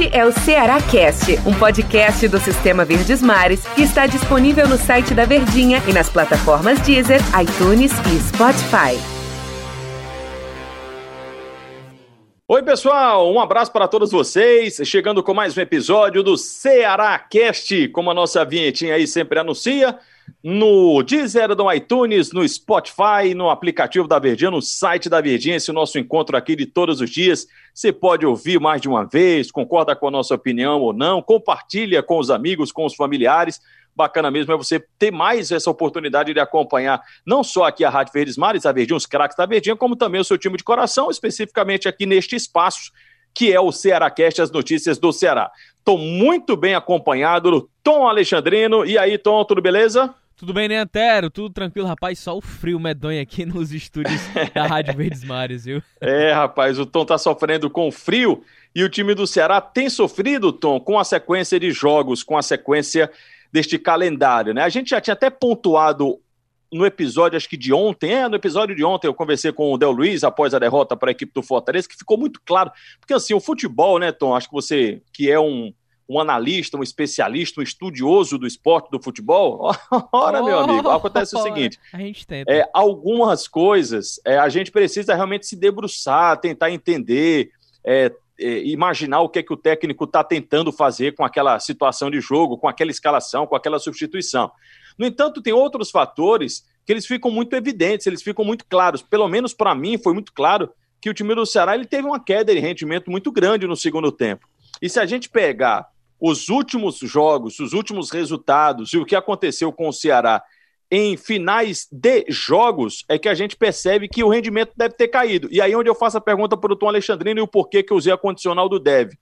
Este é o Ceará Cast, um podcast do Sistema Verdes Mares que está disponível no site da Verdinha e nas plataformas Deezer, iTunes e Spotify. Oi, pessoal, um abraço para todos vocês. Chegando com mais um episódio do Ceará Cast, como a nossa vinhetinha aí sempre anuncia no Deezer, no iTunes, no Spotify, no aplicativo da Verdinha, no site da Verdinha, esse nosso encontro aqui de todos os dias. Você pode ouvir mais de uma vez, concorda com a nossa opinião ou não, compartilha com os amigos, com os familiares. Bacana mesmo é você ter mais essa oportunidade de acompanhar não só aqui a Rádio Verdes Mares, a Verdinha, os craques da Verdinha, como também o seu time de coração, especificamente aqui neste espaço que é o Ceará Cast, as notícias do Ceará. Estou muito bem acompanhado do Tom Alexandrino. E aí, Tom, tudo beleza? Tudo bem, né, Antero? Tudo tranquilo, rapaz? Só o frio medonho aqui nos estúdios da Rádio Verdes Mares, viu? É, rapaz, o Tom tá sofrendo com frio e o time do Ceará tem sofrido, Tom, com a sequência de jogos, com a sequência deste calendário, né? A gente já tinha até pontuado no episódio, acho que de ontem, é, no episódio de ontem eu conversei com o Del Luiz após a derrota para a equipe do Fortaleza, que ficou muito claro, porque assim, o futebol, né, Tom, acho que você, que é um um analista, um especialista, um estudioso do esporte do futebol, ora, oh, meu amigo, acontece o seguinte: a gente tenta. É, algumas coisas é, a gente precisa realmente se debruçar, tentar entender, é, é, imaginar o que é que o técnico está tentando fazer com aquela situação de jogo, com aquela escalação, com aquela substituição. No entanto, tem outros fatores que eles ficam muito evidentes, eles ficam muito claros. Pelo menos para mim foi muito claro que o time do Ceará ele teve uma queda de rendimento muito grande no segundo tempo. E se a gente pegar os últimos jogos, os últimos resultados e o que aconteceu com o Ceará em finais de jogos, é que a gente percebe que o rendimento deve ter caído. E aí onde eu faço a pergunta para o Tom Alexandrino e o porquê que eu usei a condicional do deve.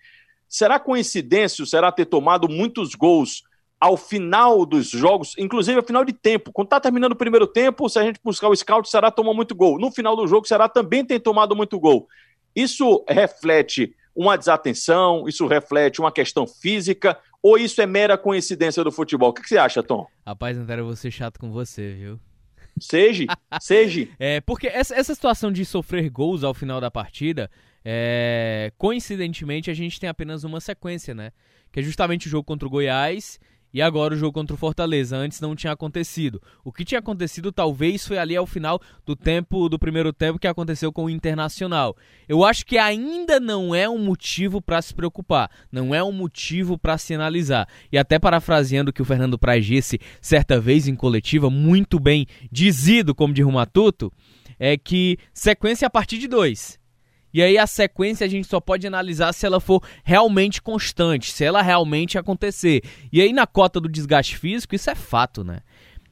Será coincidência o Ceará ter tomado muitos gols ao final dos jogos, inclusive ao final de tempo. Quando está terminando o primeiro tempo, se a gente buscar o scout, o Ceará toma muito gol. No final do jogo, o Ceará também tem tomado muito gol. Isso reflete uma desatenção? Isso reflete uma questão física? Ou isso é mera coincidência do futebol? O que, você acha, Tom? Rapaz, não quero você chato com você, viu? Seja, seja. É, porque essa, essa situação de sofrer gols ao final da partida, é, coincidentemente, a gente tem apenas uma sequência, né? Que é justamente o jogo contra o Goiás e agora o jogo contra o Fortaleza, antes não tinha acontecido. O que tinha acontecido talvez foi ali ao final do tempo do primeiro tempo que aconteceu com o Internacional. Eu acho que ainda não é um motivo para se preocupar, não é um motivo para se analisar. E até parafraseando o que o Fernando Praz disse certa vez em coletiva, muito bem dizido, como de Rumatuto, é que sequência a partir de dois. E aí a sequência a gente só pode analisar se ela for realmente constante, se ela realmente acontecer. E aí na cota do desgaste físico, isso é fato, né?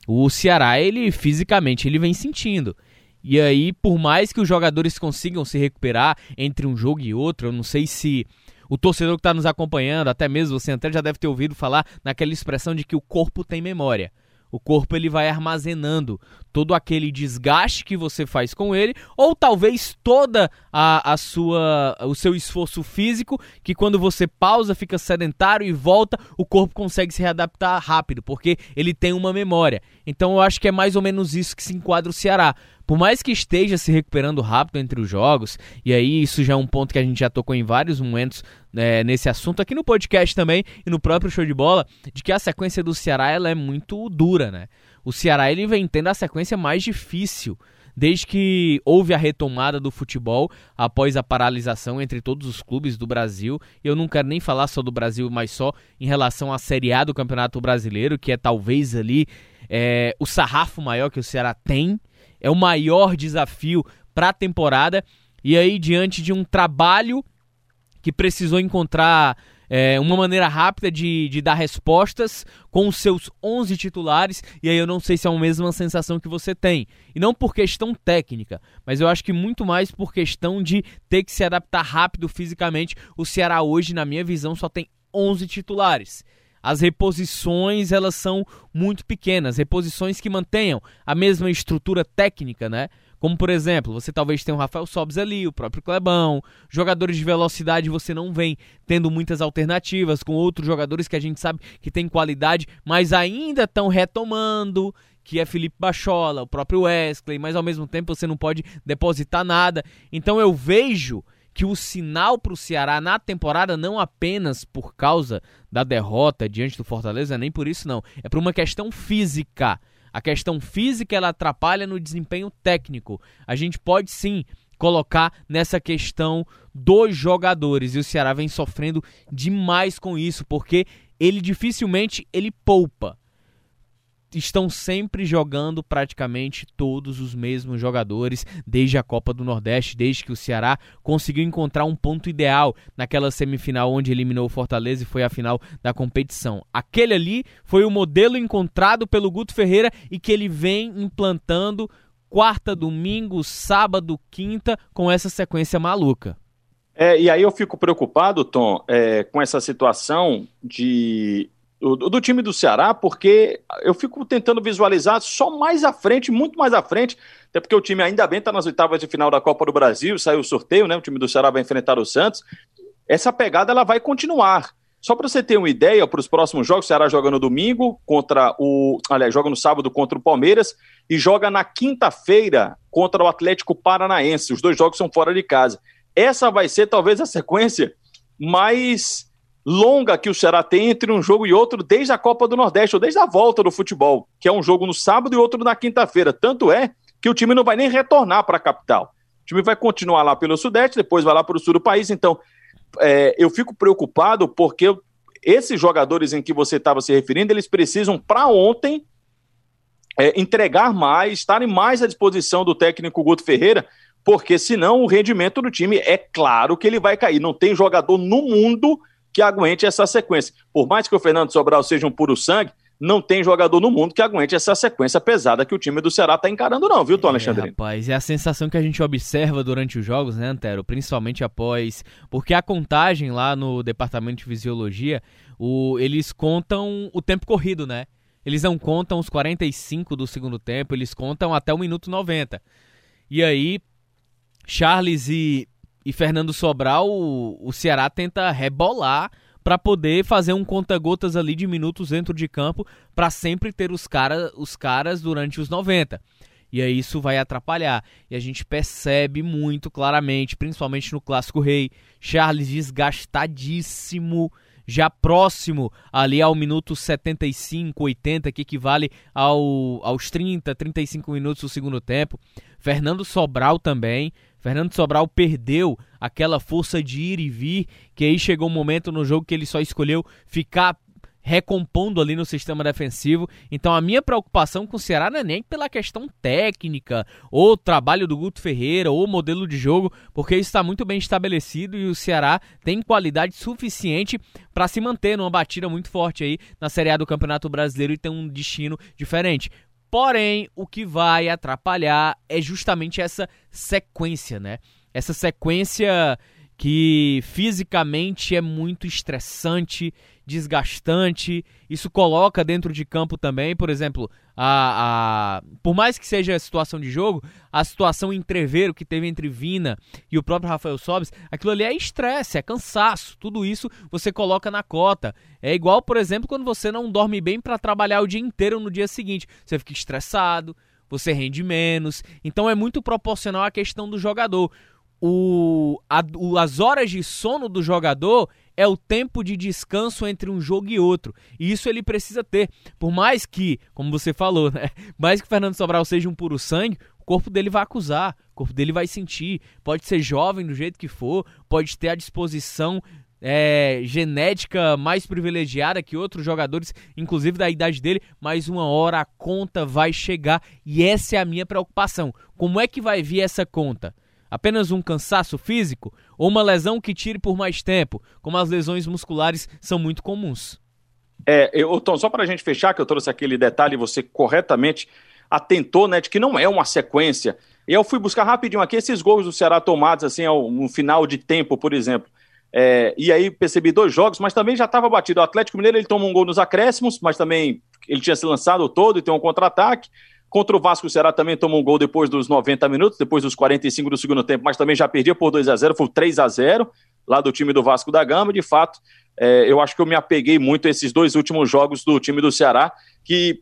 O Ceará, ele fisicamente, ele vem sentindo. E aí, por mais que os jogadores consigam se recuperar entre um jogo e outro, eu não sei se o torcedor que está nos acompanhando, até mesmo você até já deve ter ouvido falar naquela expressão de que o corpo tem memória. O corpo ele vai armazenando todo aquele desgaste que você faz com ele, ou talvez toda a, a sua o seu esforço físico, que quando você pausa, fica sedentário e volta, o corpo consegue se readaptar rápido, porque ele tem uma memória. Então eu acho que é mais ou menos isso que se enquadra o Ceará. Por mais que esteja se recuperando rápido entre os jogos, e aí isso já é um ponto que a gente já tocou em vários momentos né, nesse assunto aqui no podcast também e no próprio show de bola, de que a sequência do Ceará ela é muito dura, né? O Ceará ele vem tendo a sequência mais difícil desde que houve a retomada do futebol após a paralisação entre todos os clubes do Brasil. Eu não quero nem falar só do Brasil, mas só em relação à Série A do Campeonato Brasileiro, que é talvez ali é, o sarrafo maior que o Ceará tem é o maior desafio para a temporada. E aí, diante de um trabalho que precisou encontrar é, uma maneira rápida de, de dar respostas com os seus 11 titulares, e aí eu não sei se é a mesma sensação que você tem. E não por questão técnica, mas eu acho que muito mais por questão de ter que se adaptar rápido fisicamente. O Ceará hoje, na minha visão, só tem 11 titulares as reposições elas são muito pequenas, reposições que mantenham a mesma estrutura técnica, né? Como por exemplo, você talvez tenha o Rafael Sobes ali, o próprio Clebão, jogadores de velocidade você não vem tendo muitas alternativas com outros jogadores que a gente sabe que tem qualidade, mas ainda estão retomando, que é Felipe Bachola, o próprio Wesley, mas ao mesmo tempo você não pode depositar nada. Então eu vejo que o sinal para o Ceará na temporada, não apenas por causa da derrota diante do Fortaleza, nem por isso não, é por uma questão física. A questão física ela atrapalha no desempenho técnico. A gente pode sim colocar nessa questão dos jogadores e o Ceará vem sofrendo demais com isso, porque ele dificilmente ele poupa estão sempre jogando praticamente todos os mesmos jogadores desde a Copa do Nordeste, desde que o Ceará conseguiu encontrar um ponto ideal naquela semifinal onde eliminou o Fortaleza e foi a final da competição. Aquele ali foi o modelo encontrado pelo Guto Ferreira e que ele vem implantando quarta, domingo, sábado, quinta com essa sequência maluca. É, e aí eu fico preocupado, Tom, é, com essa situação de do, do, time do Ceará, porque eu fico tentando visualizar só mais à frente, muito mais à frente, até porque o time ainda bem está nas oitavas de final da Copa do Brasil, saiu o sorteio, né? O time do Ceará vai enfrentar o Santos. Essa pegada ela vai continuar. Só para você ter uma ideia, para os próximos jogos, o Ceará joga no domingo contra o. Aliás, joga no sábado contra o Palmeiras e joga na quinta-feira contra o Atlético Paranaense. Os dois jogos são fora de casa. Essa vai ser talvez a sequência mais longa que o Ceará tem entre um jogo e outro desde a Copa do Nordeste, ou desde a volta do futebol, que é um jogo no sábado e outro na quinta-feira. Tanto é que o time não vai nem retornar para a capital. O time vai continuar lá pelo Sudeste, depois vai lá para o sul do país. Então, é, eu fico preocupado porque esses jogadores em que você estava se referindo, eles precisam, para ontem, é, entregar mais, estarem mais à disposição do técnico Guto Ferreira, porque senão o rendimento do time é claro que ele vai cair. Não tem jogador no mundo que aguente essa sequência. Por mais que o Fernando Sobral seja um puro sangue, não tem jogador no mundo que aguente essa sequência pesada que o time do Ceará está encarando, não, viu, Tom Alexandre? É, rapaz, é a sensação que a gente observa durante os jogos, né, Antero? Principalmente após. Porque a contagem lá no departamento de fisiologia, o... eles contam o tempo corrido, né? Eles não contam os 45 do segundo tempo, eles contam até o minuto 90. E aí, Charles e e Fernando Sobral, o, o Ceará tenta rebolar para poder fazer um conta-gotas ali de minutos dentro de campo para sempre ter os, cara, os caras durante os 90. E aí isso vai atrapalhar. E a gente percebe muito claramente, principalmente no Clássico Rei, Charles desgastadíssimo, já próximo ali ao minuto 75, 80, que equivale ao, aos 30, 35 minutos do segundo tempo. Fernando Sobral também. Fernando Sobral perdeu aquela força de ir e vir, que aí chegou um momento no jogo que ele só escolheu ficar recompondo ali no sistema defensivo. Então a minha preocupação com o Ceará não é nem pela questão técnica, ou trabalho do Guto Ferreira, ou modelo de jogo, porque isso está muito bem estabelecido e o Ceará tem qualidade suficiente para se manter numa batida muito forte aí na Série A do Campeonato Brasileiro e ter um destino diferente. Porém, o que vai atrapalhar é justamente essa sequência, né? Essa sequência que fisicamente é muito estressante, desgastante. Isso coloca dentro de campo também, por exemplo, a, a por mais que seja a situação de jogo, a situação entreveiro que teve entre Vina e o próprio Rafael Sobes, aquilo ali é estresse, é cansaço. Tudo isso você coloca na cota. É igual, por exemplo, quando você não dorme bem para trabalhar o dia inteiro no dia seguinte. Você fica estressado, você rende menos. Então é muito proporcional à questão do jogador o, a, o, as horas de sono do jogador é o tempo de descanso entre um jogo e outro. E isso ele precisa ter. Por mais que, como você falou, né? Mais que Fernando Sobral seja um puro sangue, o corpo dele vai acusar, o corpo dele vai sentir. Pode ser jovem do jeito que for, pode ter a disposição é, genética mais privilegiada que outros jogadores, inclusive da idade dele, mas uma hora a conta vai chegar. E essa é a minha preocupação. Como é que vai vir essa conta? Apenas um cansaço físico ou uma lesão que tire por mais tempo, como as lesões musculares são muito comuns. É, eu, Tom, só para a gente fechar, que eu trouxe aquele detalhe, você corretamente atentou, né, de que não é uma sequência. E eu fui buscar rapidinho aqui esses gols do Ceará tomados, assim, ao, no final de tempo, por exemplo. É, e aí percebi dois jogos, mas também já estava batido. O Atlético Mineiro ele toma um gol nos acréscimos, mas também ele tinha se lançado todo e tem um contra-ataque. Contra o Vasco, o Ceará também tomou um gol depois dos 90 minutos, depois dos 45 do segundo tempo, mas também já perdia por 2 a 0 foi 3 a 0 lá do time do Vasco da Gama. De fato, é, eu acho que eu me apeguei muito a esses dois últimos jogos do time do Ceará, que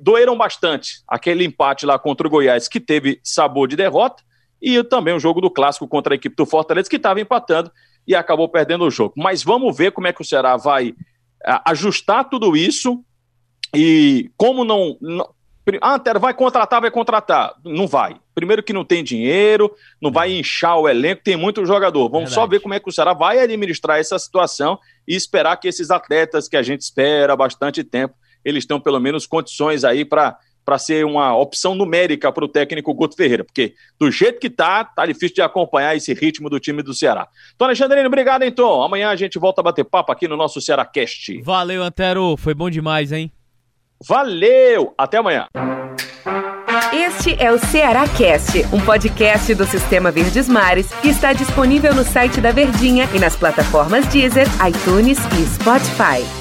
doeram bastante. Aquele empate lá contra o Goiás, que teve sabor de derrota, e também o jogo do clássico contra a equipe do Fortaleza, que estava empatando e acabou perdendo o jogo. Mas vamos ver como é que o Ceará vai ajustar tudo isso e como não ah, Antero, vai contratar, vai contratar. Não vai. Primeiro que não tem dinheiro, não vai inchar o elenco, tem muito jogador. Vamos Verdade. só ver como é que o Ceará vai administrar essa situação e esperar que esses atletas que a gente espera há bastante tempo, eles tenham pelo menos condições aí para para ser uma opção numérica para o técnico Guto Ferreira, porque do jeito que tá, tá difícil de acompanhar esse ritmo do time do Ceará. Então, Alexandrino, obrigado, então. Amanhã a gente volta a bater papo aqui no nosso Ceará Cast. Valeu, Antero. Foi bom demais, hein? Valeu! Até amanhã. Este é o Ceará Cast, um podcast do Sistema Verdes Mares que está disponível no site da Verdinha e nas plataformas Deezer, iTunes e Spotify.